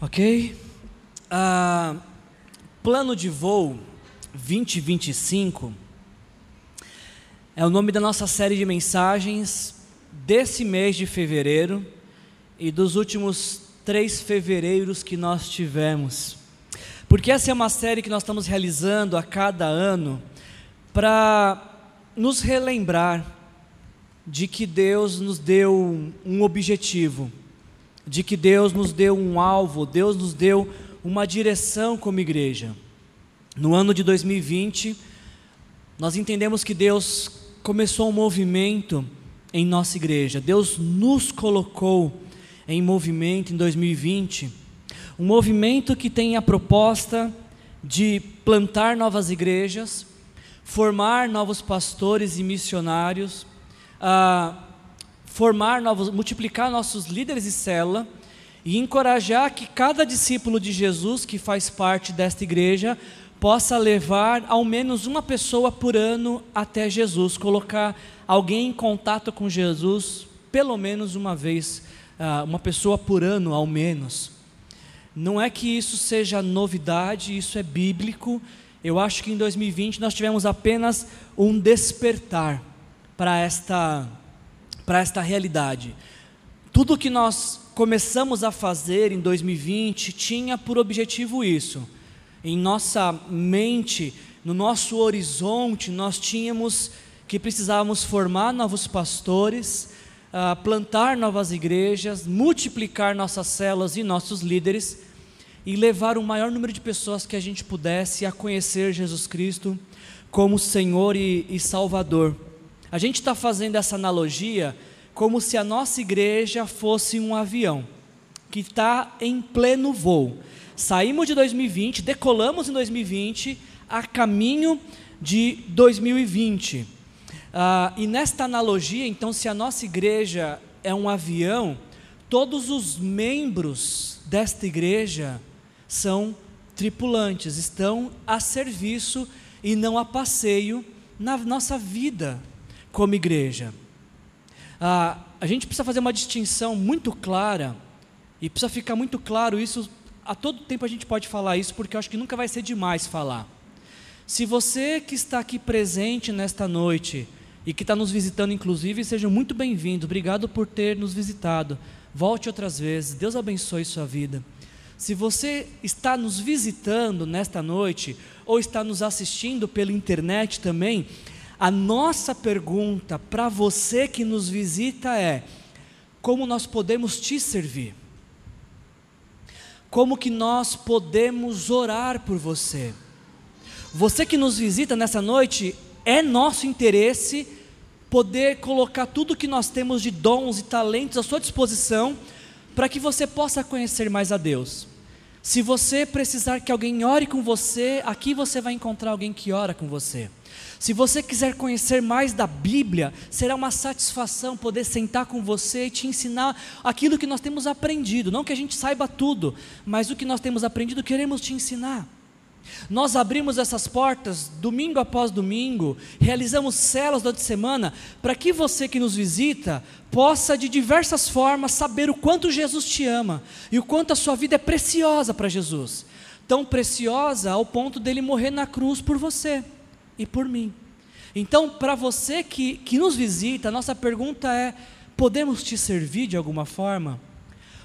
Ok? Ah, plano de voo 2025 é o nome da nossa série de mensagens desse mês de fevereiro e dos últimos três fevereiros que nós tivemos. Porque essa é uma série que nós estamos realizando a cada ano para nos relembrar de que Deus nos deu um objetivo de que Deus nos deu um alvo, Deus nos deu uma direção como igreja. No ano de 2020, nós entendemos que Deus começou um movimento em nossa igreja. Deus nos colocou em movimento em 2020, um movimento que tem a proposta de plantar novas igrejas, formar novos pastores e missionários, ah, formar novos, multiplicar nossos líderes de célula e encorajar que cada discípulo de Jesus que faz parte desta igreja possa levar ao menos uma pessoa por ano até Jesus, colocar alguém em contato com Jesus pelo menos uma vez, ah, uma pessoa por ano ao menos. Não é que isso seja novidade, isso é bíblico. Eu acho que em 2020 nós tivemos apenas um despertar para esta para esta realidade. Tudo que nós começamos a fazer em 2020 tinha por objetivo isso. Em nossa mente, no nosso horizonte, nós tínhamos que precisávamos formar novos pastores, uh, plantar novas igrejas, multiplicar nossas células e nossos líderes e levar o maior número de pessoas que a gente pudesse a conhecer Jesus Cristo como Senhor e, e Salvador. A gente está fazendo essa analogia como se a nossa igreja fosse um avião que está em pleno voo. Saímos de 2020, decolamos em 2020, a caminho de 2020. Ah, e nesta analogia, então, se a nossa igreja é um avião, todos os membros desta igreja são tripulantes, estão a serviço e não a passeio na nossa vida como igreja. Ah, a gente precisa fazer uma distinção muito clara, e precisa ficar muito claro isso, a todo tempo a gente pode falar isso, porque eu acho que nunca vai ser demais falar. Se você que está aqui presente nesta noite, e que está nos visitando, inclusive, seja muito bem-vindo, obrigado por ter nos visitado. Volte outras vezes, Deus abençoe sua vida. Se você está nos visitando nesta noite, ou está nos assistindo pela internet também, a nossa pergunta para você que nos visita é: como nós podemos te servir? Como que nós podemos orar por você? Você que nos visita nessa noite, é nosso interesse poder colocar tudo que nós temos de dons e talentos à sua disposição para que você possa conhecer mais a Deus. Se você precisar que alguém ore com você, aqui você vai encontrar alguém que ora com você. Se você quiser conhecer mais da Bíblia, será uma satisfação poder sentar com você e te ensinar aquilo que nós temos aprendido. Não que a gente saiba tudo, mas o que nós temos aprendido, queremos te ensinar. Nós abrimos essas portas domingo após domingo, realizamos celas durante semana, para que você que nos visita possa de diversas formas saber o quanto Jesus te ama e o quanto a sua vida é preciosa para Jesus. Tão preciosa ao ponto dele morrer na cruz por você e por mim. Então, para você que, que nos visita, nossa pergunta é: podemos te servir de alguma forma?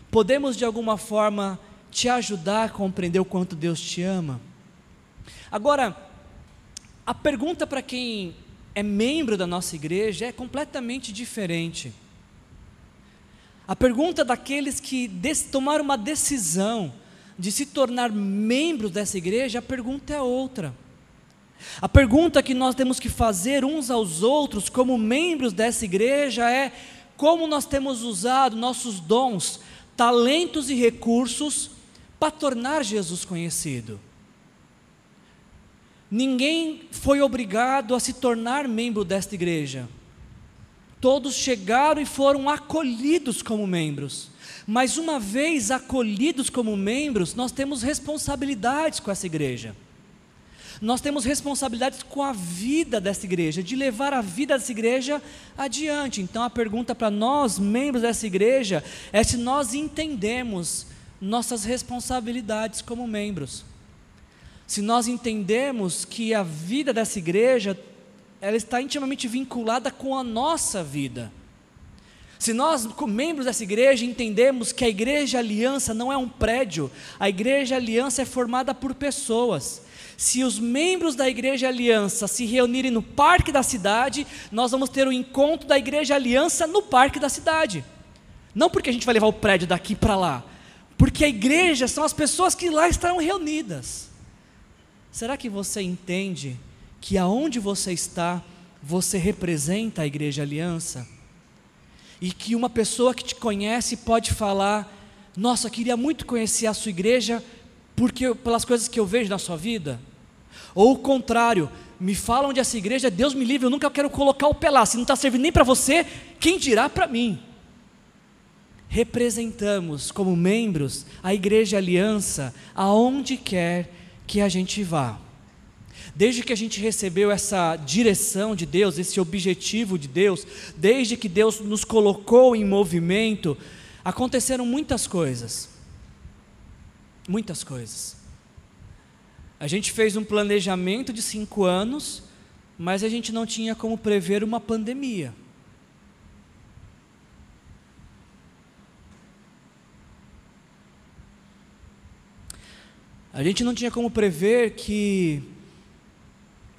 Podemos de alguma forma te ajudar a compreender o quanto Deus te ama? Agora, a pergunta para quem é membro da nossa igreja é completamente diferente. A pergunta daqueles que tomaram uma decisão de se tornar membros dessa igreja, a pergunta é outra. A pergunta que nós temos que fazer uns aos outros, como membros dessa igreja, é como nós temos usado nossos dons, talentos e recursos para tornar Jesus conhecido. Ninguém foi obrigado a se tornar membro desta igreja. Todos chegaram e foram acolhidos como membros. Mas uma vez acolhidos como membros, nós temos responsabilidades com essa igreja nós temos responsabilidades com a vida dessa igreja, de levar a vida dessa igreja adiante. Então a pergunta para nós, membros dessa igreja, é se nós entendemos nossas responsabilidades como membros. Se nós entendemos que a vida dessa igreja ela está intimamente vinculada com a nossa vida. Se nós, como membros dessa igreja, entendemos que a igreja aliança não é um prédio, a igreja aliança é formada por pessoas. Se os membros da igreja aliança se reunirem no parque da cidade, nós vamos ter o um encontro da igreja aliança no parque da cidade. Não porque a gente vai levar o prédio daqui para lá, porque a igreja são as pessoas que lá estarão reunidas. Será que você entende que aonde você está, você representa a igreja aliança? E que uma pessoa que te conhece pode falar: Nossa, queria muito conhecer a sua igreja porque pelas coisas que eu vejo na sua vida? Ou o contrário, me falam de essa igreja, Deus me livre, eu nunca quero colocar o pé se não está servindo nem para você, quem dirá para mim? Representamos como membros a igreja aliança aonde quer que a gente vá. Desde que a gente recebeu essa direção de Deus, esse objetivo de Deus, desde que Deus nos colocou em movimento, aconteceram muitas coisas. Muitas coisas. A gente fez um planejamento de cinco anos, mas a gente não tinha como prever uma pandemia. A gente não tinha como prever que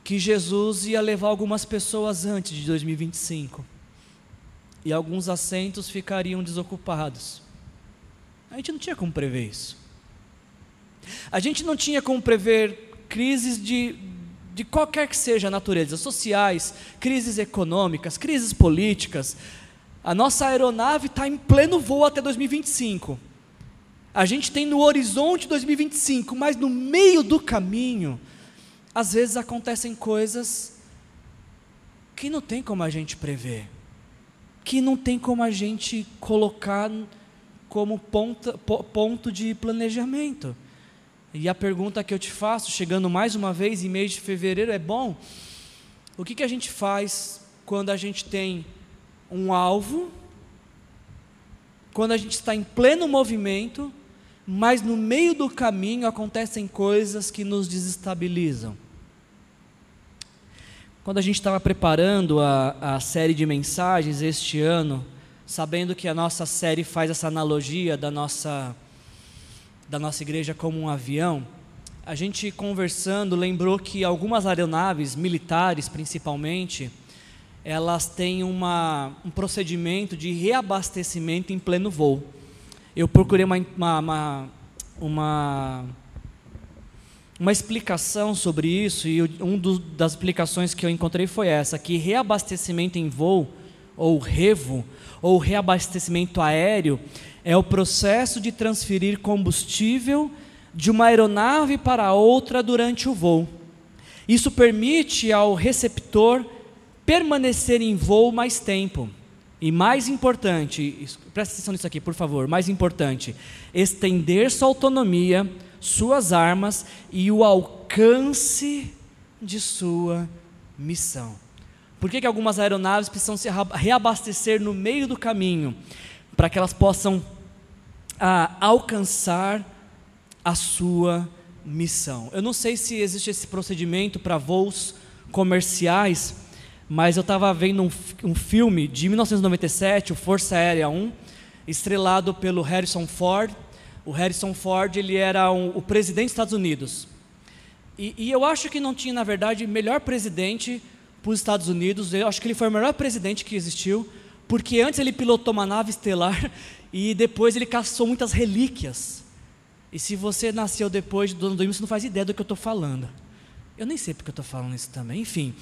que Jesus ia levar algumas pessoas antes de 2025 e alguns assentos ficariam desocupados. A gente não tinha como prever isso. A gente não tinha como prever crises de, de qualquer que seja a natureza, sociais, crises econômicas, crises políticas. A nossa aeronave está em pleno voo até 2025. A gente tem no horizonte 2025, mas no meio do caminho, às vezes acontecem coisas que não tem como a gente prever, que não tem como a gente colocar como ponta, ponto de planejamento. E a pergunta que eu te faço, chegando mais uma vez em mês de fevereiro, é bom, o que, que a gente faz quando a gente tem um alvo, quando a gente está em pleno movimento, mas no meio do caminho acontecem coisas que nos desestabilizam? Quando a gente estava preparando a, a série de mensagens este ano, sabendo que a nossa série faz essa analogia da nossa, da nossa igreja como um avião, a gente conversando lembrou que algumas aeronaves, militares principalmente, elas têm uma, um procedimento de reabastecimento em pleno voo. Eu procurei uma, uma, uma, uma explicação sobre isso, e uma das explicações que eu encontrei foi essa: que reabastecimento em voo, ou revo, ou reabastecimento aéreo, é o processo de transferir combustível de uma aeronave para outra durante o voo. Isso permite ao receptor permanecer em voo mais tempo. E mais importante, presta atenção nisso aqui, por favor, mais importante, estender sua autonomia suas armas e o alcance de sua missão. Por que, que algumas aeronaves precisam se reabastecer no meio do caminho? Para que elas possam ah, alcançar a sua missão. Eu não sei se existe esse procedimento para voos comerciais, mas eu estava vendo um, um, filme de 1997, o Força Aérea 1, estrelado pelo Harrison Ford, o Harrison Ford ele era um, o presidente dos Estados Unidos. E, e, eu acho que não tinha, na verdade, melhor presidente para os Estados Unidos. Eu acho que ele foi o melhor presidente que existiu, porque antes ele pilotou uma nave estelar e depois ele caçou muitas relíquias. E se você nasceu depois do ano 2000, você não faz ideia do que eu estou falando. Eu nem sei porque eu estou falando isso também. Enfim,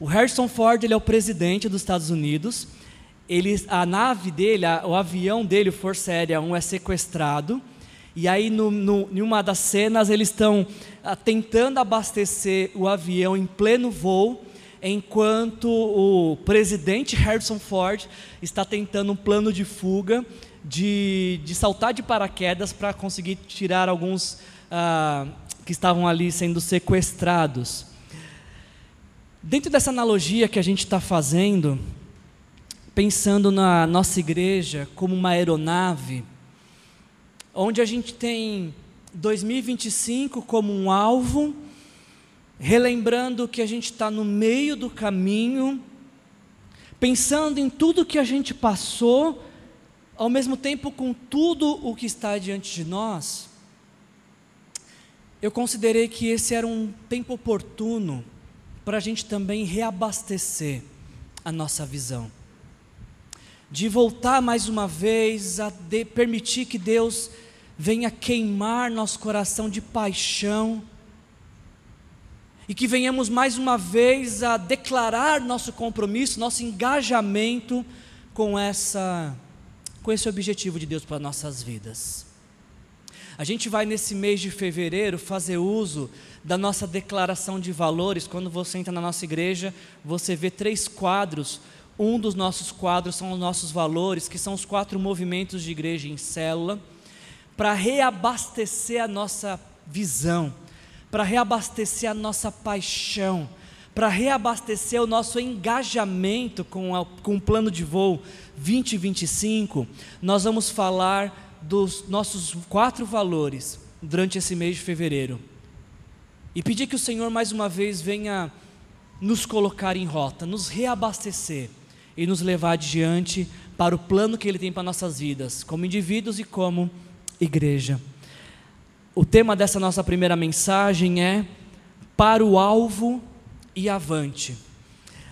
o Harrison Ford ele é o presidente dos Estados Unidos. Ele, a nave dele, a, o avião dele, o Força Aérea 1, é sequestrado e aí, no, no, em uma das cenas, eles estão ah, tentando abastecer o avião em pleno voo, enquanto o presidente Harrison Ford está tentando um plano de fuga, de, de saltar de paraquedas para conseguir tirar alguns ah, que estavam ali sendo sequestrados. Dentro dessa analogia que a gente está fazendo, pensando na nossa igreja como uma aeronave, onde a gente tem 2025 como um alvo, relembrando que a gente está no meio do caminho, pensando em tudo que a gente passou, ao mesmo tempo com tudo o que está diante de nós, eu considerei que esse era um tempo oportuno para a gente também reabastecer a nossa visão. De voltar mais uma vez a permitir que Deus venha queimar nosso coração de paixão e que venhamos mais uma vez a declarar nosso compromisso, nosso engajamento com essa com esse objetivo de Deus para nossas vidas. A gente vai nesse mês de fevereiro fazer uso da nossa declaração de valores. Quando você entra na nossa igreja, você vê três quadros. Um dos nossos quadros são os nossos valores, que são os quatro movimentos de igreja em célula, para reabastecer a nossa visão, para reabastecer a nossa paixão, para reabastecer o nosso engajamento com, a, com o plano de voo 2025. Nós vamos falar dos nossos quatro valores durante esse mês de fevereiro. E pedir que o Senhor mais uma vez venha nos colocar em rota, nos reabastecer e nos levar adiante para o plano que Ele tem para nossas vidas, como indivíduos e como igreja. O tema dessa nossa primeira mensagem é para o alvo e avante.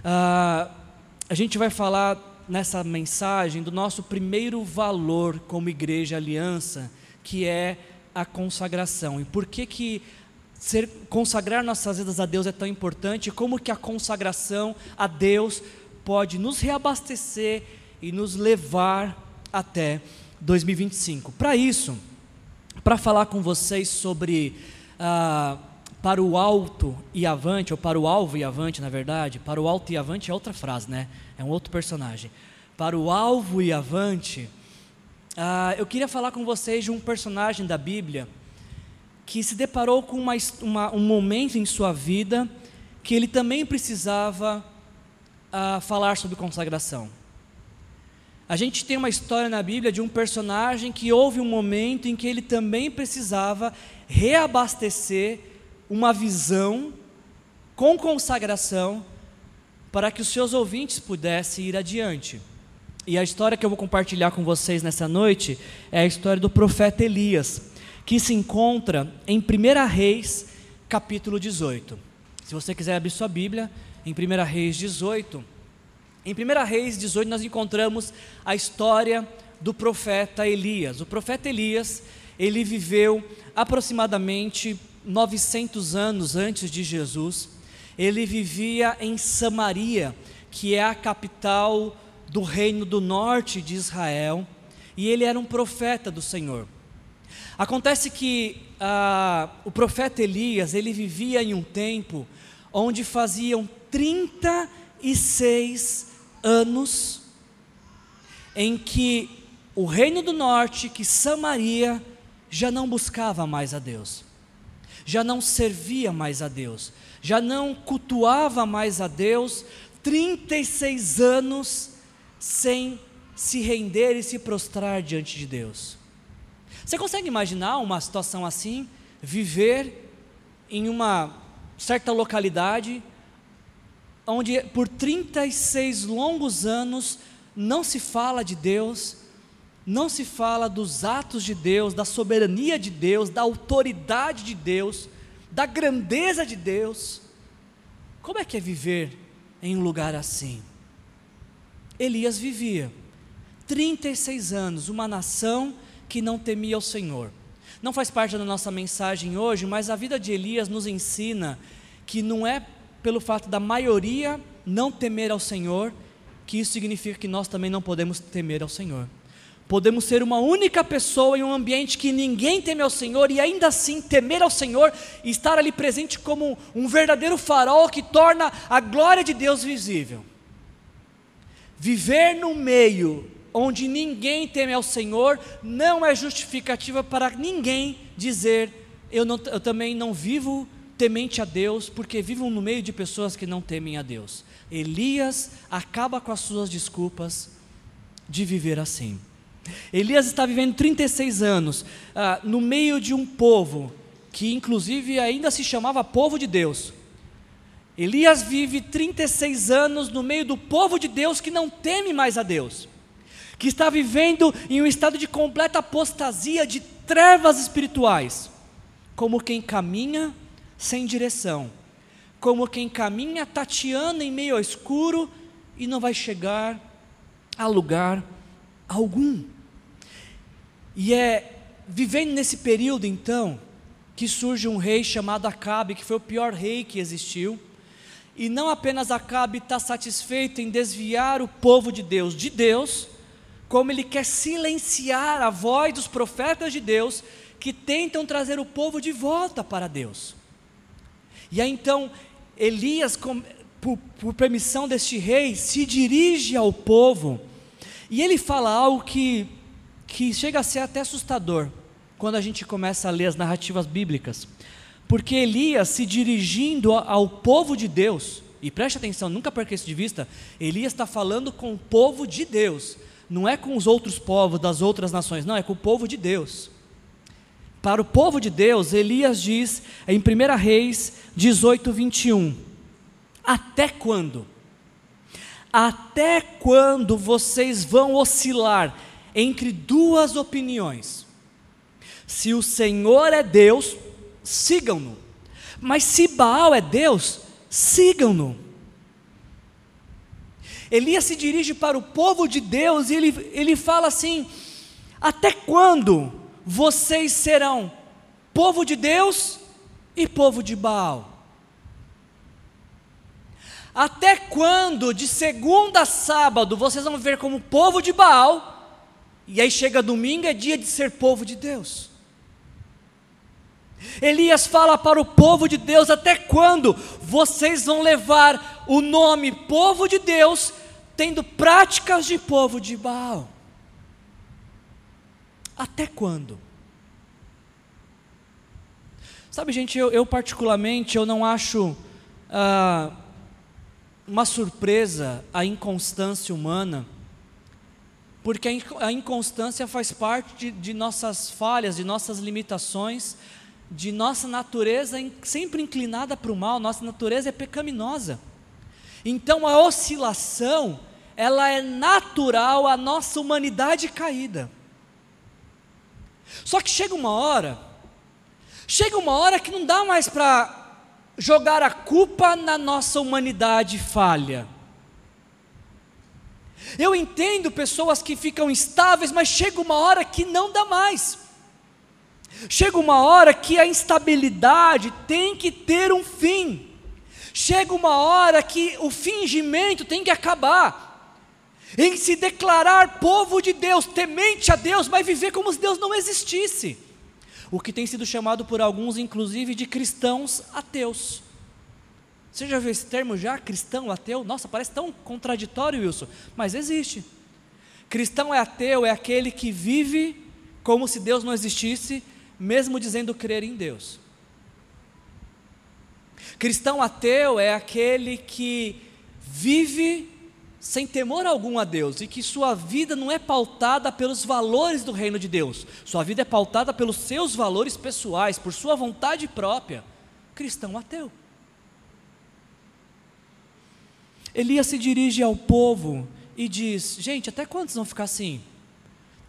Ah, a gente vai falar nessa mensagem do nosso primeiro valor como igreja aliança, que é a consagração. E por que que ser, consagrar nossas vidas a Deus é tão importante? Como que a consagração a Deus pode nos reabastecer e nos levar até 2025? Para isso, para falar com vocês sobre ah, para o alto e avante, ou para o alvo e avante, na verdade, para o alto e avante é outra frase, né? É um outro personagem. Para o alvo e avante, ah, eu queria falar com vocês de um personagem da Bíblia que se deparou com uma, uma, um momento em sua vida que ele também precisava ah, falar sobre consagração. A gente tem uma história na Bíblia de um personagem que houve um momento em que ele também precisava reabastecer uma visão com consagração para que os seus ouvintes pudessem ir adiante. E a história que eu vou compartilhar com vocês nessa noite é a história do profeta Elias, que se encontra em 1 Reis, capítulo 18. Se você quiser abrir sua Bíblia, em 1 Reis 18. Em 1 Reis 18 nós encontramos a história do profeta Elias. O profeta Elias, ele viveu aproximadamente 900 anos antes de Jesus, ele vivia em Samaria, que é a capital do reino do norte de Israel, e ele era um profeta do Senhor. Acontece que ah, o profeta Elias, ele vivia em um tempo onde faziam 36 anos em que o reino do norte, que Samaria, já não buscava mais a Deus já não servia mais a Deus, já não cultuava mais a Deus, 36 anos sem se render e se prostrar diante de Deus. Você consegue imaginar uma situação assim? Viver em uma certa localidade, onde por 36 longos anos não se fala de Deus, não se fala dos atos de Deus, da soberania de Deus, da autoridade de Deus, da grandeza de Deus. Como é que é viver em um lugar assim? Elias vivia 36 anos, uma nação que não temia o Senhor. Não faz parte da nossa mensagem hoje, mas a vida de Elias nos ensina que não é pelo fato da maioria não temer ao Senhor, que isso significa que nós também não podemos temer ao Senhor. Podemos ser uma única pessoa em um ambiente que ninguém teme ao Senhor e ainda assim temer ao Senhor e estar ali presente como um verdadeiro farol que torna a glória de Deus visível. Viver no meio onde ninguém teme ao Senhor não é justificativa para ninguém dizer eu, não, eu também não vivo temente a Deus, porque vivo no meio de pessoas que não temem a Deus. Elias acaba com as suas desculpas de viver assim. Elias está vivendo 36 anos ah, no meio de um povo que, inclusive, ainda se chamava povo de Deus. Elias vive 36 anos no meio do povo de Deus que não teme mais a Deus, que está vivendo em um estado de completa apostasia, de trevas espirituais, como quem caminha sem direção, como quem caminha tateando em meio ao escuro e não vai chegar a lugar algum. E é vivendo nesse período então que surge um rei chamado Acabe, que foi o pior rei que existiu. E não apenas Acabe está satisfeito em desviar o povo de Deus de Deus, como ele quer silenciar a voz dos profetas de Deus que tentam trazer o povo de volta para Deus. E aí então Elias, por, por permissão deste rei, se dirige ao povo e ele fala algo que, que chega a ser até assustador quando a gente começa a ler as narrativas bíblicas. Porque Elias, se dirigindo ao povo de Deus, e preste atenção, nunca perca isso de vista, Elias está falando com o povo de Deus, não é com os outros povos das outras nações, não, é com o povo de Deus. Para o povo de Deus, Elias diz em 1 Reis 18, 21: Até quando? Até quando vocês vão oscilar entre duas opiniões? Se o Senhor é Deus, sigam-no. Mas se Baal é Deus, sigam-no. Elias se dirige para o povo de Deus e ele, ele fala assim: Até quando vocês serão povo de Deus e povo de Baal? Até quando, de segunda a sábado, vocês vão ver como povo de Baal, e aí chega domingo, é dia de ser povo de Deus? Elias fala para o povo de Deus: até quando vocês vão levar o nome povo de Deus, tendo práticas de povo de Baal? Até quando? Sabe, gente, eu, eu particularmente eu não acho ah, uma surpresa a inconstância humana, porque a inconstância faz parte de, de nossas falhas, de nossas limitações, de nossa natureza sempre inclinada para o mal, nossa natureza é pecaminosa. Então a oscilação, ela é natural à nossa humanidade caída. Só que chega uma hora, chega uma hora que não dá mais para jogar a culpa na nossa humanidade falha. Eu entendo pessoas que ficam instáveis, mas chega uma hora que não dá mais. Chega uma hora que a instabilidade tem que ter um fim. Chega uma hora que o fingimento tem que acabar. Em se declarar povo de Deus, temente a Deus, mas viver como se Deus não existisse o que tem sido chamado por alguns, inclusive, de cristãos ateus. Você já viu esse termo já? Cristão, ateu? Nossa, parece tão contraditório, Wilson, mas existe. Cristão é ateu, é aquele que vive como se Deus não existisse, mesmo dizendo crer em Deus. Cristão ateu é aquele que vive sem temor algum a Deus e que sua vida não é pautada pelos valores do reino de Deus, sua vida é pautada pelos seus valores pessoais, por sua vontade própria. Cristão ateu. Elias se dirige ao povo e diz: Gente, até quantos vão ficar assim?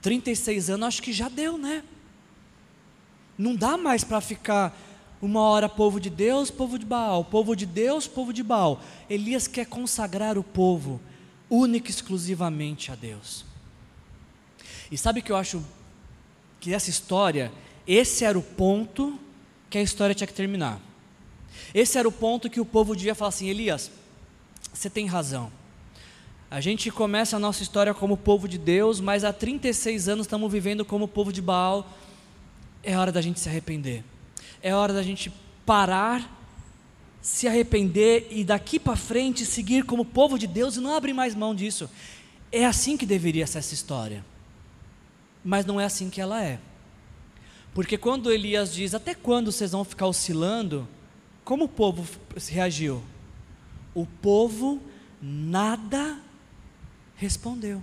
36 anos, acho que já deu, né? Não dá mais para ficar uma hora povo de Deus, povo de Baal, povo de Deus, povo de Baal. Elias quer consagrar o povo única e exclusivamente a Deus. E sabe que eu acho que essa história, esse era o ponto que a história tinha que terminar. Esse era o ponto que o povo devia falar assim: Elias, você tem razão. A gente começa a nossa história como povo de Deus, mas há 36 anos estamos vivendo como povo de Baal. É hora da gente se arrepender. É hora da gente parar se arrepender e daqui para frente seguir como povo de Deus e não abrir mais mão disso. É assim que deveria ser essa história. Mas não é assim que ela é. Porque quando Elias diz: Até quando vocês vão ficar oscilando? Como o povo reagiu? O povo nada respondeu.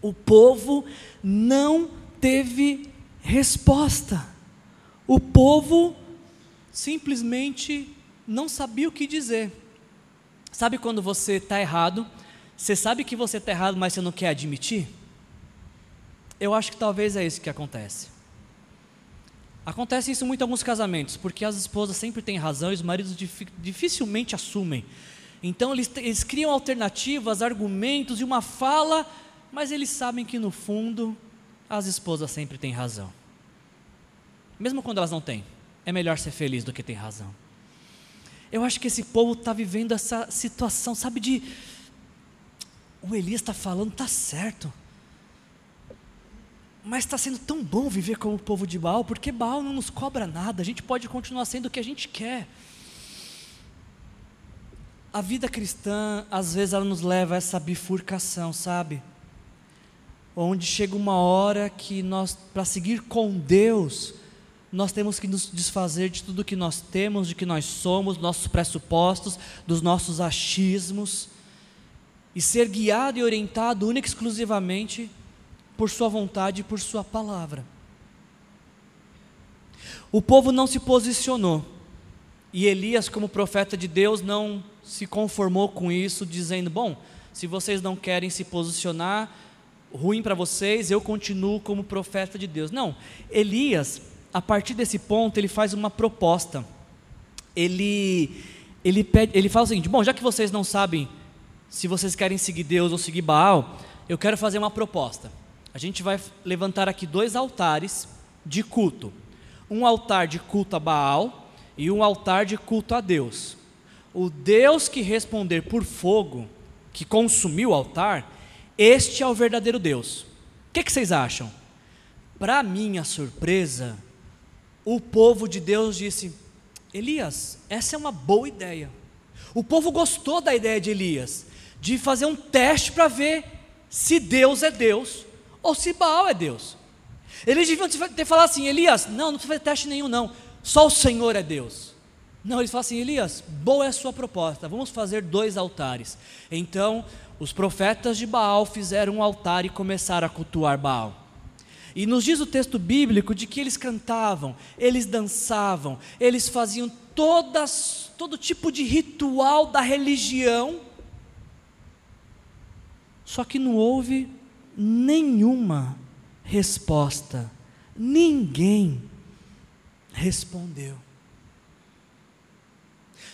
O povo não teve resposta. O povo simplesmente não sabia o que dizer. Sabe quando você está errado? Você sabe que você está errado, mas você não quer admitir? Eu acho que talvez é isso que acontece. Acontece isso muito em alguns casamentos, porque as esposas sempre têm razão e os maridos dificilmente assumem. Então eles, eles criam alternativas, argumentos e uma fala, mas eles sabem que no fundo as esposas sempre têm razão. Mesmo quando elas não têm, é melhor ser feliz do que ter razão. Eu acho que esse povo está vivendo essa situação, sabe, de. O Elias está falando, está certo. Mas está sendo tão bom viver como o povo de Baal, porque Baal não nos cobra nada, a gente pode continuar sendo o que a gente quer. A vida cristã, às vezes, ela nos leva a essa bifurcação, sabe? Onde chega uma hora que nós, para seguir com Deus, nós temos que nos desfazer de tudo que nós temos, de que nós somos, nossos pressupostos, dos nossos achismos, e ser guiado e orientado única e exclusivamente por Sua vontade e por Sua palavra. O povo não se posicionou, e Elias, como profeta de Deus, não se conformou com isso, dizendo: Bom, se vocês não querem se posicionar, ruim para vocês, eu continuo como profeta de Deus. Não, Elias a partir desse ponto, ele faz uma proposta. Ele, ele, pede, ele fala o seguinte: bom, já que vocês não sabem se vocês querem seguir Deus ou seguir Baal, eu quero fazer uma proposta. A gente vai levantar aqui dois altares de culto: um altar de culto a Baal e um altar de culto a Deus. O Deus que responder por fogo, que consumiu o altar, este é o verdadeiro Deus. O que, que vocês acham? Para minha surpresa, o povo de Deus disse: Elias, essa é uma boa ideia. O povo gostou da ideia de Elias, de fazer um teste para ver se Deus é Deus ou se Baal é Deus. Eles deviam ter falado assim: Elias, não, não precisa fazer teste nenhum, não, só o Senhor é Deus. Não, eles falam assim: Elias, boa é a sua proposta, vamos fazer dois altares. Então, os profetas de Baal fizeram um altar e começaram a cultuar Baal. E nos diz o texto bíblico de que eles cantavam, eles dançavam, eles faziam todas, todo tipo de ritual da religião, só que não houve nenhuma resposta, ninguém respondeu.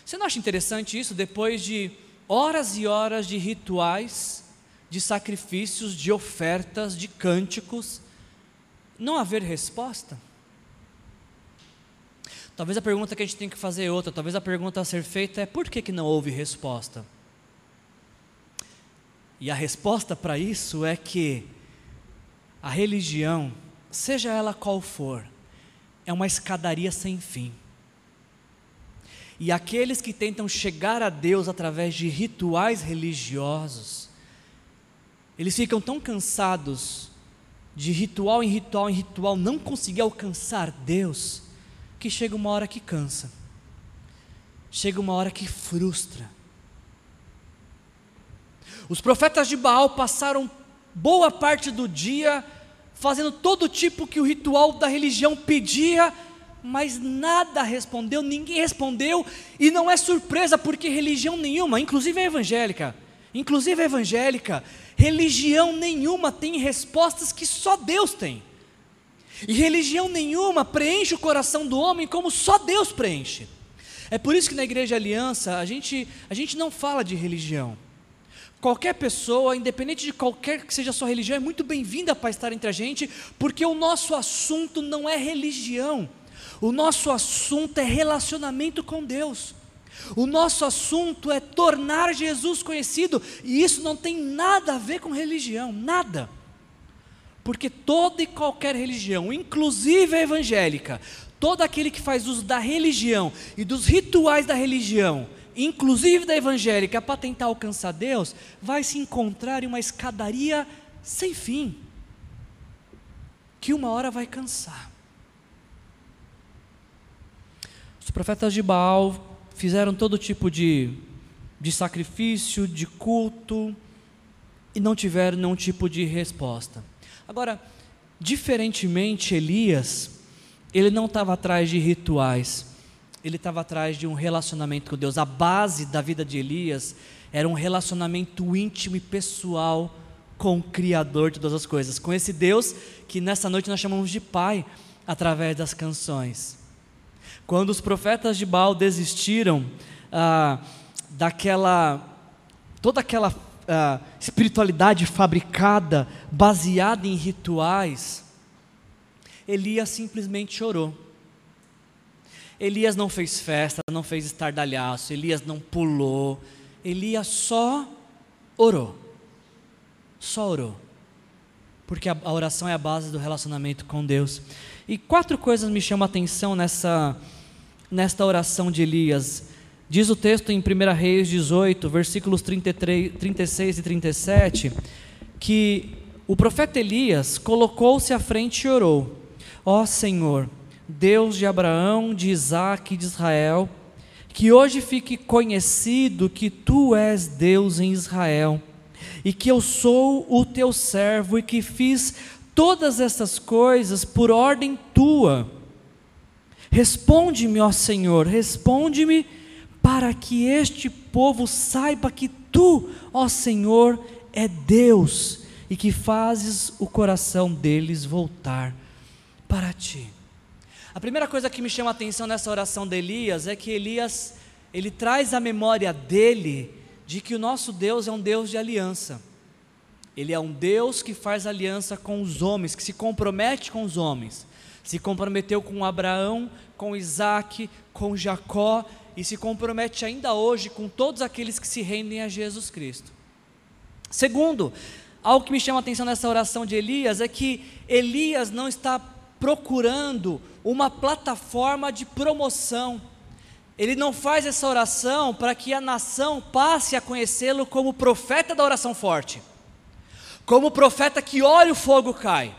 Você não acha interessante isso? Depois de horas e horas de rituais, de sacrifícios, de ofertas, de cânticos, não haver resposta? Talvez a pergunta que a gente tem que fazer é outra, talvez a pergunta a ser feita é por que, que não houve resposta? E a resposta para isso é que a religião, seja ela qual for, é uma escadaria sem fim. E aqueles que tentam chegar a Deus através de rituais religiosos, eles ficam tão cansados de ritual em ritual em ritual, não conseguir alcançar Deus, que chega uma hora que cansa, chega uma hora que frustra. Os profetas de Baal passaram boa parte do dia fazendo todo tipo que o ritual da religião pedia, mas nada respondeu, ninguém respondeu, e não é surpresa porque religião nenhuma, inclusive a evangélica, inclusive evangélica, religião nenhuma tem respostas que só Deus tem. E religião nenhuma preenche o coração do homem como só Deus preenche. É por isso que na Igreja Aliança a gente, a gente não fala de religião. Qualquer pessoa, independente de qualquer que seja a sua religião, é muito bem-vinda para estar entre a gente, porque o nosso assunto não é religião, o nosso assunto é relacionamento com Deus. O nosso assunto é tornar Jesus conhecido, e isso não tem nada a ver com religião, nada. Porque toda e qualquer religião, inclusive a evangélica, todo aquele que faz uso da religião e dos rituais da religião, inclusive da evangélica, para tentar alcançar Deus, vai se encontrar em uma escadaria sem fim, que uma hora vai cansar. Os profetas de Baal fizeram todo tipo de, de sacrifício, de culto, e não tiveram nenhum tipo de resposta. Agora, diferentemente, Elias, ele não estava atrás de rituais, ele estava atrás de um relacionamento com Deus. A base da vida de Elias era um relacionamento íntimo e pessoal com o Criador de todas as coisas, com esse Deus que nessa noite nós chamamos de Pai através das canções. Quando os profetas de Baal desistiram ah, daquela, toda aquela ah, espiritualidade fabricada, baseada em rituais, Elias simplesmente chorou. Elias não fez festa, não fez estardalhaço, Elias não pulou, Elias só orou. Só orou. Porque a, a oração é a base do relacionamento com Deus. E quatro coisas me chamam a atenção nessa, nesta oração de Elias. Diz o texto em 1 Reis 18, versículos 33, 36 e 37, que o profeta Elias colocou-se à frente e orou: Ó oh Senhor, Deus de Abraão, de Isaac e de Israel, que hoje fique conhecido que tu és Deus em Israel e que eu sou o teu servo e que fiz todas essas coisas por ordem tua. Responde-me, ó Senhor, responde-me para que este povo saiba que tu, ó Senhor, é Deus e que fazes o coração deles voltar para ti. A primeira coisa que me chama a atenção nessa oração de Elias é que Elias, ele traz a memória dele de que o nosso Deus é um Deus de aliança. Ele é um Deus que faz aliança com os homens, que se compromete com os homens. Se comprometeu com Abraão, com Isaac, com Jacó e se compromete ainda hoje com todos aqueles que se rendem a Jesus Cristo. Segundo, algo que me chama a atenção nessa oração de Elias é que Elias não está procurando uma plataforma de promoção ele não faz essa oração para que a nação passe a conhecê-lo como profeta da oração forte, como profeta que olha o fogo cai,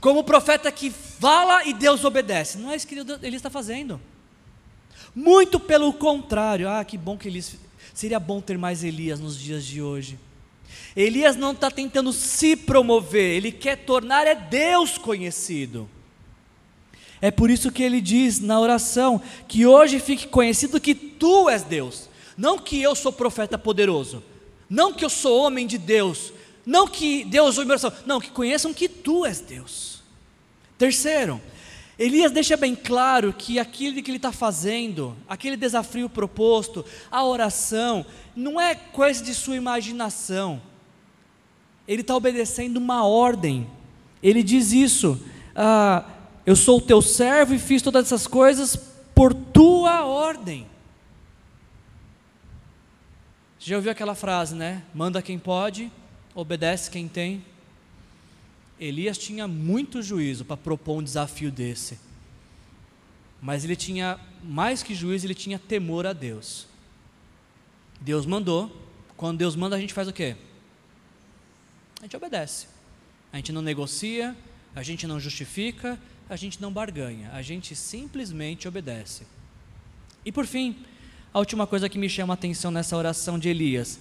como profeta que fala e Deus obedece. Não é isso que ele está fazendo. Muito pelo contrário. Ah, que bom que Elias. Seria bom ter mais Elias nos dias de hoje. Elias não está tentando se promover, ele quer tornar é Deus conhecido. É por isso que ele diz na oração que hoje fique conhecido que tu és Deus, não que eu sou profeta poderoso, não que eu sou homem de Deus, não que Deus ouve oração, não, que conheçam que tu és Deus. Terceiro, Elias deixa bem claro que aquilo que ele está fazendo, aquele desafio proposto, a oração, não é coisa de sua imaginação, ele está obedecendo uma ordem, ele diz isso. Ah, eu sou o teu servo e fiz todas essas coisas por tua ordem. Você já ouviu aquela frase, né? Manda quem pode, obedece quem tem. Elias tinha muito juízo para propor um desafio desse. Mas ele tinha, mais que juízo, ele tinha temor a Deus. Deus mandou. Quando Deus manda, a gente faz o quê? A gente obedece. A gente não negocia, a gente não justifica, a gente não barganha, a gente simplesmente obedece. E por fim, a última coisa que me chama a atenção nessa oração de Elias.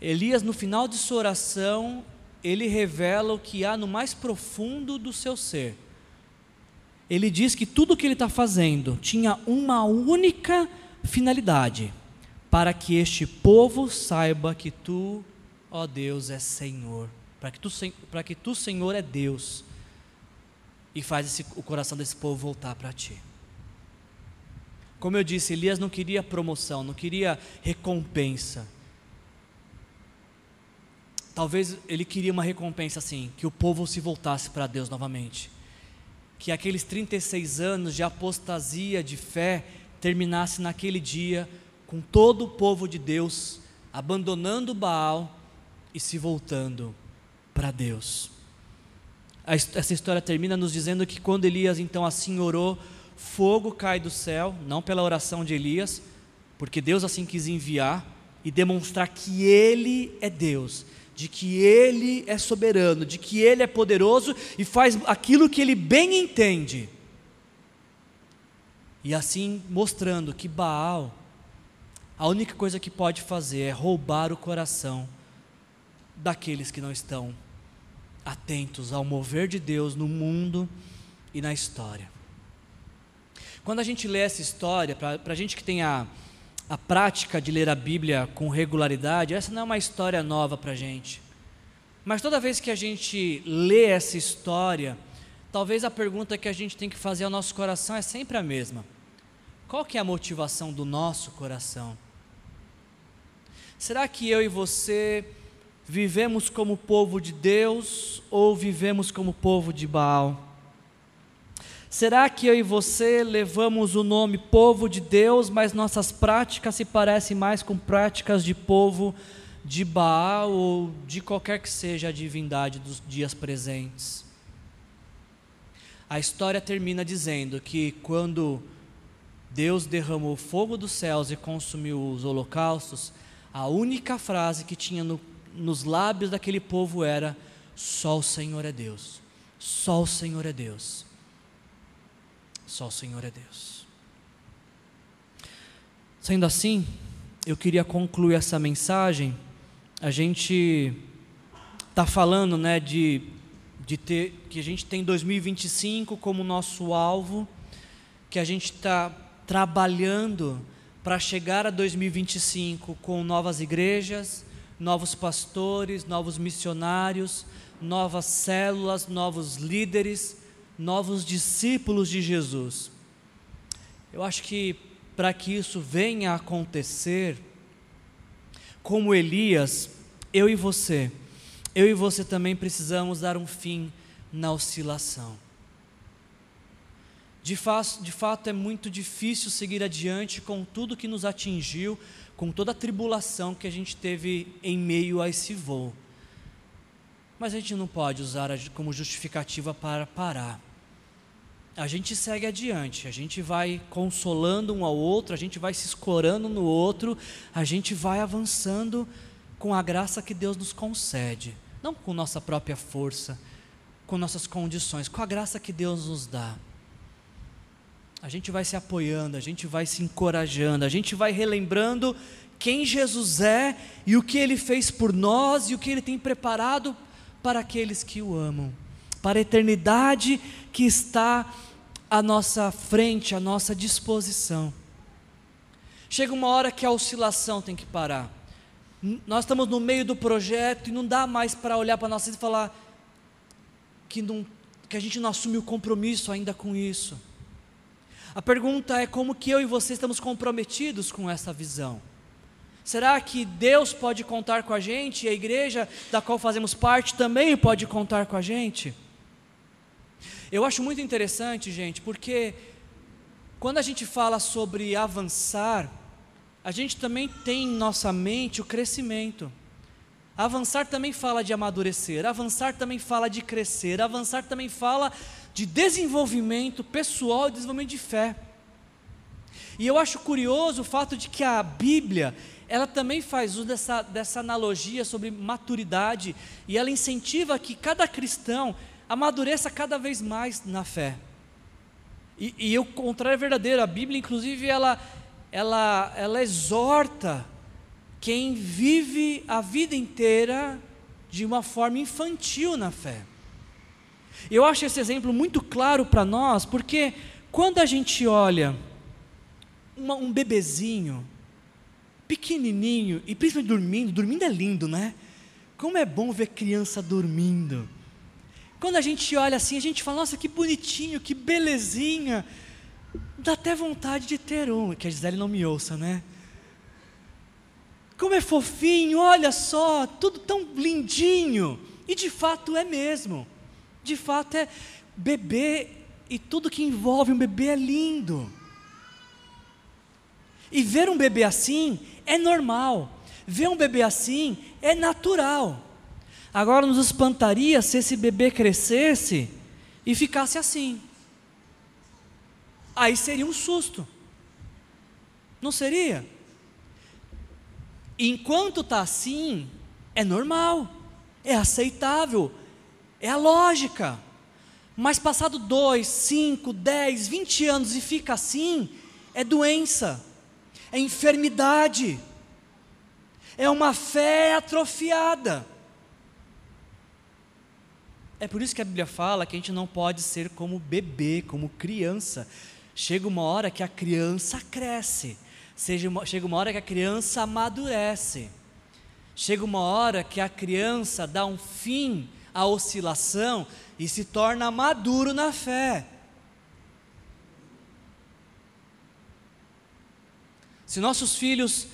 Elias, no final de sua oração, ele revela o que há no mais profundo do seu ser. Ele diz que tudo o que ele está fazendo tinha uma única finalidade: para que este povo saiba que tu, ó Deus, é Senhor, para que tu, para que tu Senhor, é Deus e faz esse, o coração desse povo voltar para ti. Como eu disse, Elias não queria promoção, não queria recompensa. Talvez ele queria uma recompensa assim, que o povo se voltasse para Deus novamente. Que aqueles 36 anos de apostasia de fé terminasse naquele dia com todo o povo de Deus abandonando Baal e se voltando para Deus essa história termina nos dizendo que quando Elias então assim orou, fogo cai do céu, não pela oração de Elias, porque Deus assim quis enviar e demonstrar que Ele é Deus, de que Ele é soberano, de que Ele é poderoso e faz aquilo que Ele bem entende. E assim mostrando que Baal, a única coisa que pode fazer é roubar o coração daqueles que não estão atentos ao mover de Deus no mundo e na história. Quando a gente lê essa história, para a gente que tem a, a prática de ler a Bíblia com regularidade, essa não é uma história nova para a gente. Mas toda vez que a gente lê essa história, talvez a pergunta que a gente tem que fazer ao nosso coração é sempre a mesma. Qual que é a motivação do nosso coração? Será que eu e você vivemos como povo de Deus ou vivemos como povo de Baal? Será que eu e você levamos o nome povo de Deus, mas nossas práticas se parecem mais com práticas de povo de Baal ou de qualquer que seja a divindade dos dias presentes? A história termina dizendo que quando Deus derramou fogo dos céus e consumiu os holocaustos, a única frase que tinha no, nos lábios daquele povo era: Só o Senhor é Deus, só o Senhor é Deus, só o Senhor é Deus. Sendo assim, eu queria concluir essa mensagem. A gente está falando, né, de, de ter que a gente tem 2025 como nosso alvo, que a gente está trabalhando para chegar a 2025 com novas igrejas, novos pastores, novos missionários, novas células, novos líderes, novos discípulos de Jesus. Eu acho que para que isso venha a acontecer, como Elias, eu e você, eu e você também precisamos dar um fim na oscilação. De, fato, de fato, é muito difícil seguir adiante com tudo que nos atingiu, com toda a tribulação que a gente teve em meio a esse voo. Mas a gente não pode usar como justificativa para parar. A gente segue adiante, a gente vai consolando um ao outro, a gente vai se escorando no outro, a gente vai avançando com a graça que Deus nos concede, não com nossa própria força, com nossas condições, com a graça que Deus nos dá a gente vai se apoiando, a gente vai se encorajando, a gente vai relembrando quem Jesus é e o que ele fez por nós e o que ele tem preparado para aqueles que o amam, para a eternidade que está à nossa frente, à nossa disposição. Chega uma hora que a oscilação tem que parar. Nós estamos no meio do projeto e não dá mais para olhar para nós e falar que, não, que a gente não assume o compromisso ainda com isso. A pergunta é como que eu e você estamos comprometidos com essa visão. Será que Deus pode contar com a gente e a igreja da qual fazemos parte também pode contar com a gente? Eu acho muito interessante, gente, porque quando a gente fala sobre avançar, a gente também tem em nossa mente o crescimento. Avançar também fala de amadurecer, avançar também fala de crescer, avançar também fala de desenvolvimento pessoal e desenvolvimento de fé. E eu acho curioso o fato de que a Bíblia, ela também faz uso dessa, dessa analogia sobre maturidade, e ela incentiva que cada cristão amadureça cada vez mais na fé. E, e o contrário é verdadeiro, a Bíblia, inclusive, ela, ela, ela exorta quem vive a vida inteira de uma forma infantil na fé. Eu acho esse exemplo muito claro para nós, porque quando a gente olha uma, um bebezinho, pequenininho, e principalmente dormindo, dormindo é lindo, né? Como é bom ver criança dormindo. Quando a gente olha assim, a gente fala, nossa, que bonitinho, que belezinha. Dá até vontade de ter um, que a Gisele não me ouça, né? Como é fofinho, olha só, tudo tão lindinho. E de fato é mesmo de fato é bebê e tudo que envolve um bebê é lindo. E ver um bebê assim é normal. Ver um bebê assim é natural. Agora nos espantaria se esse bebê crescesse e ficasse assim. Aí seria um susto. Não seria? Enquanto está assim, é normal, é aceitável, é a lógica. Mas passado dois, cinco, dez, vinte anos e fica assim, é doença, é enfermidade, é uma fé atrofiada. É por isso que a Bíblia fala que a gente não pode ser como bebê, como criança. Chega uma hora que a criança cresce, chega uma hora que a criança amadurece, chega uma hora que a criança dá um fim à oscilação e se torna maduro na fé. Se nossos filhos,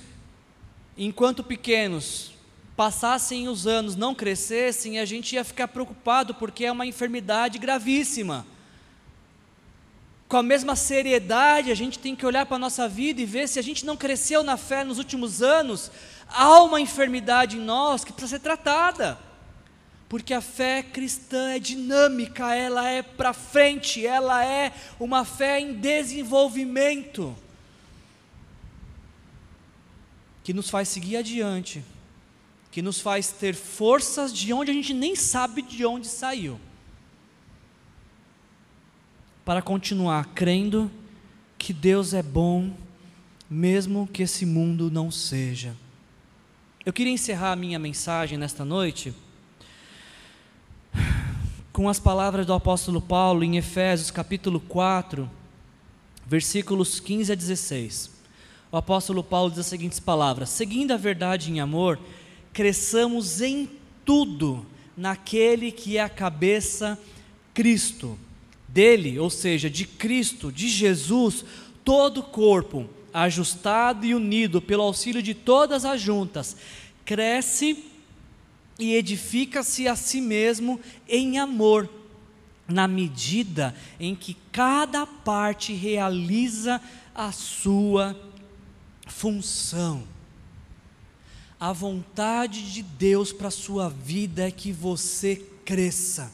enquanto pequenos, passassem os anos, não crescessem, a gente ia ficar preocupado, porque é uma enfermidade gravíssima. Com a mesma seriedade, a gente tem que olhar para a nossa vida e ver se a gente não cresceu na fé nos últimos anos, há uma enfermidade em nós que precisa ser tratada. Porque a fé cristã é dinâmica, ela é para frente, ela é uma fé em desenvolvimento que nos faz seguir adiante, que nos faz ter forças de onde a gente nem sabe de onde saiu, para continuar crendo que Deus é bom, mesmo que esse mundo não seja. Eu queria encerrar a minha mensagem nesta noite com as palavras do apóstolo Paulo em Efésios capítulo 4, versículos 15 a 16 o apóstolo Paulo diz as seguintes palavras: Seguindo a verdade em amor, cresçamos em tudo naquele que é a cabeça, Cristo. Dele, ou seja, de Cristo, de Jesus, todo o corpo, ajustado e unido pelo auxílio de todas as juntas, cresce e edifica-se a si mesmo em amor, na medida em que cada parte realiza a sua função. A vontade de Deus para a sua vida é que você cresça,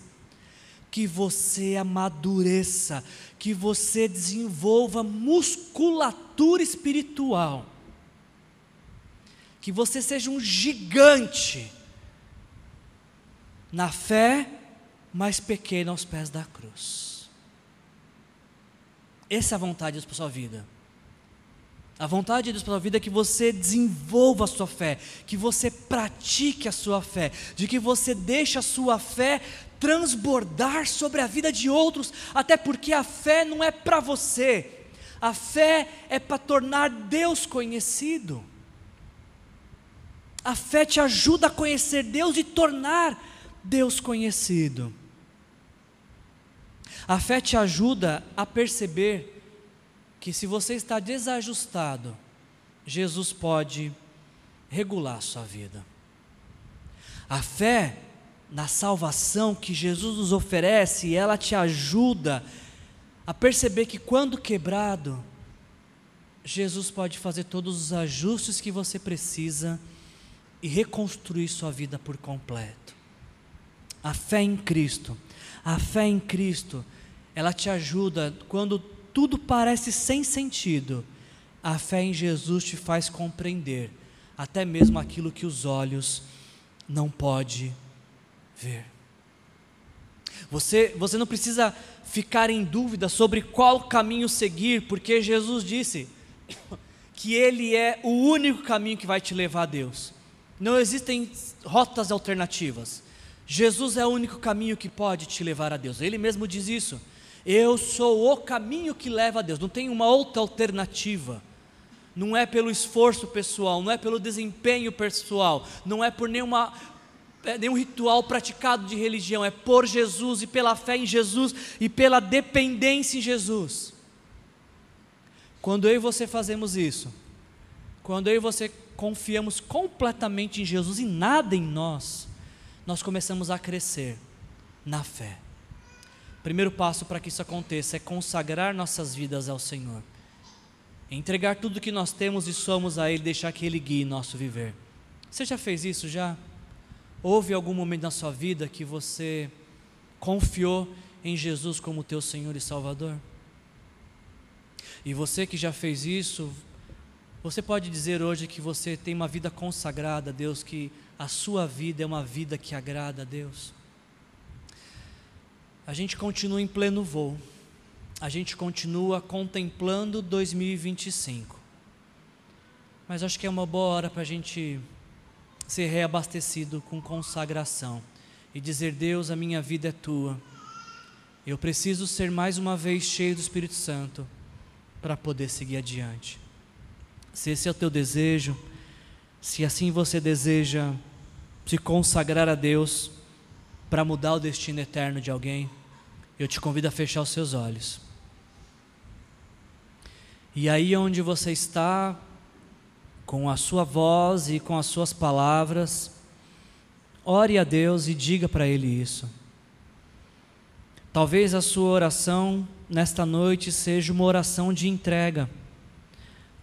que você amadureça, que você desenvolva musculatura espiritual, que você seja um gigante na fé, mas pequeno aos pés da cruz. Essa é a vontade de Deus para a sua vida. A vontade de Deus para a sua vida é que você desenvolva a sua fé, que você pratique a sua fé, de que você deixe a sua fé transbordar sobre a vida de outros, até porque a fé não é para você, a fé é para tornar Deus conhecido. A fé te ajuda a conhecer Deus e tornar Deus conhecido. A fé te ajuda a perceber que se você está desajustado, Jesus pode regular a sua vida. A fé na salvação que Jesus nos oferece, ela te ajuda a perceber que quando quebrado, Jesus pode fazer todos os ajustes que você precisa e reconstruir sua vida por completo. A fé em Cristo, a fé em Cristo, ela te ajuda quando tudo parece sem sentido, a fé em Jesus te faz compreender até mesmo aquilo que os olhos não pode ver. Você, você não precisa ficar em dúvida sobre qual caminho seguir, porque Jesus disse que Ele é o único caminho que vai te levar a Deus. Não existem rotas alternativas. Jesus é o único caminho que pode te levar a Deus. Ele mesmo diz isso. Eu sou o caminho que leva a Deus, não tem uma outra alternativa. Não é pelo esforço pessoal, não é pelo desempenho pessoal, não é por nenhuma, é, nenhum ritual praticado de religião, é por Jesus e pela fé em Jesus e pela dependência em Jesus. Quando eu e você fazemos isso, quando eu e você confiamos completamente em Jesus e nada em nós, nós começamos a crescer na fé primeiro passo para que isso aconteça é consagrar nossas vidas ao Senhor. Entregar tudo que nós temos e somos a Ele, deixar que Ele guie nosso viver. Você já fez isso já? Houve algum momento na sua vida que você confiou em Jesus como teu Senhor e Salvador? E você que já fez isso, você pode dizer hoje que você tem uma vida consagrada a Deus, que a sua vida é uma vida que agrada a Deus? A gente continua em pleno voo, a gente continua contemplando 2025. Mas acho que é uma boa hora para a gente ser reabastecido com consagração e dizer: Deus, a minha vida é tua. Eu preciso ser mais uma vez cheio do Espírito Santo para poder seguir adiante. Se esse é o teu desejo, se assim você deseja se consagrar a Deus para mudar o destino eterno de alguém, eu te convido a fechar os seus olhos. E aí onde você está, com a sua voz e com as suas palavras, ore a Deus e diga para Ele isso. Talvez a sua oração nesta noite seja uma oração de entrega.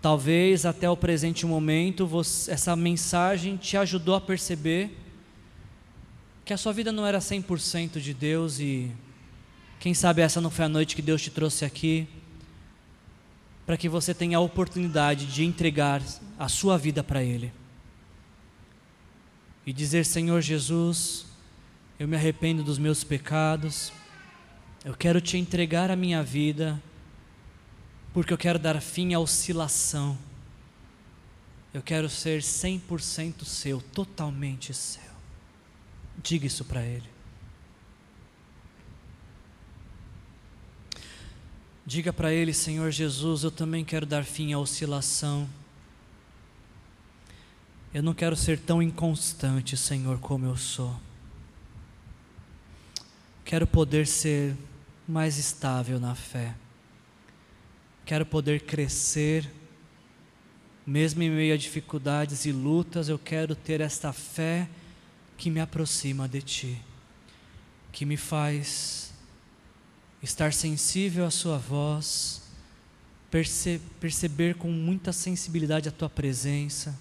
Talvez até o presente momento você, essa mensagem te ajudou a perceber que a sua vida não era 100% de Deus e quem sabe essa não foi a noite que Deus te trouxe aqui para que você tenha a oportunidade de entregar a sua vida para Ele e dizer: Senhor Jesus, eu me arrependo dos meus pecados, eu quero te entregar a minha vida porque eu quero dar fim à oscilação. Eu quero ser 100% seu, totalmente seu. Diga isso para ele. Diga para ele, Senhor Jesus, eu também quero dar fim à oscilação. Eu não quero ser tão inconstante, Senhor, como eu sou. Quero poder ser mais estável na fé. Quero poder crescer, mesmo em meio a dificuldades e lutas, eu quero ter esta fé que me aproxima de Ti, que me faz estar sensível à Sua voz, perce perceber com muita sensibilidade a Tua presença,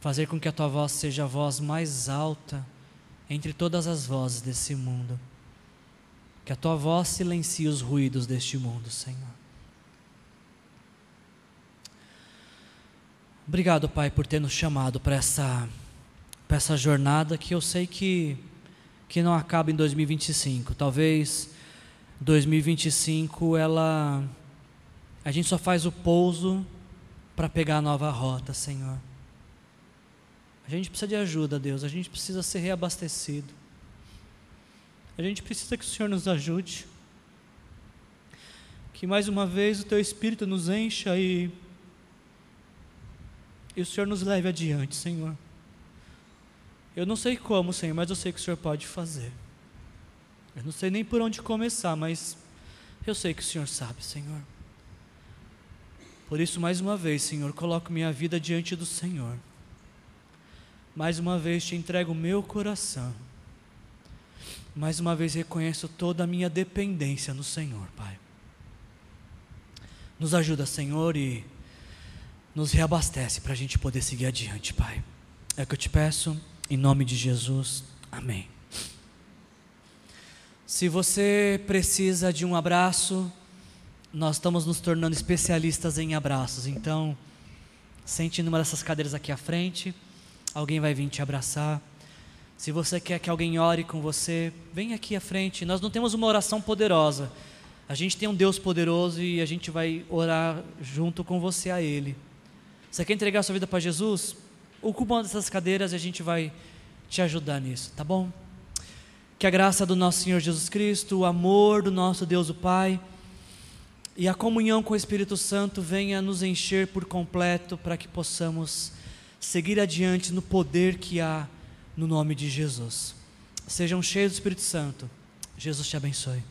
fazer com que a Tua voz seja a voz mais alta entre todas as vozes desse mundo. Que a tua voz silencie os ruídos deste mundo, Senhor. Obrigado, Pai, por ter nos chamado para essa, essa jornada que eu sei que, que não acaba em 2025. Talvez 2025 ela a gente só faz o pouso para pegar a nova rota, Senhor. A gente precisa de ajuda, Deus. A gente precisa ser reabastecido. A gente precisa que o Senhor nos ajude. Que mais uma vez o Teu Espírito nos encha e, e o Senhor nos leve adiante, Senhor. Eu não sei como, Senhor, mas eu sei que o Senhor pode fazer. Eu não sei nem por onde começar, mas eu sei que o Senhor sabe, Senhor. Por isso, mais uma vez, Senhor, coloco minha vida diante do Senhor. Mais uma vez te entrego o meu coração. Mais uma vez reconheço toda a minha dependência no Senhor, Pai. Nos ajuda, Senhor, e nos reabastece para a gente poder seguir adiante, Pai. É o que eu te peço, em nome de Jesus. Amém. Se você precisa de um abraço, nós estamos nos tornando especialistas em abraços. Então, sente numa dessas cadeiras aqui à frente, alguém vai vir te abraçar. Se você quer que alguém ore com você, vem aqui à frente. Nós não temos uma oração poderosa. A gente tem um Deus poderoso e a gente vai orar junto com você a Ele. Você quer entregar sua vida para Jesus? Ocupa uma dessas cadeiras e a gente vai te ajudar nisso, tá bom? Que a graça do nosso Senhor Jesus Cristo, o amor do nosso Deus o Pai e a comunhão com o Espírito Santo venha nos encher por completo para que possamos seguir adiante no poder que há no nome de Jesus. Sejam cheios do Espírito Santo. Jesus te abençoe.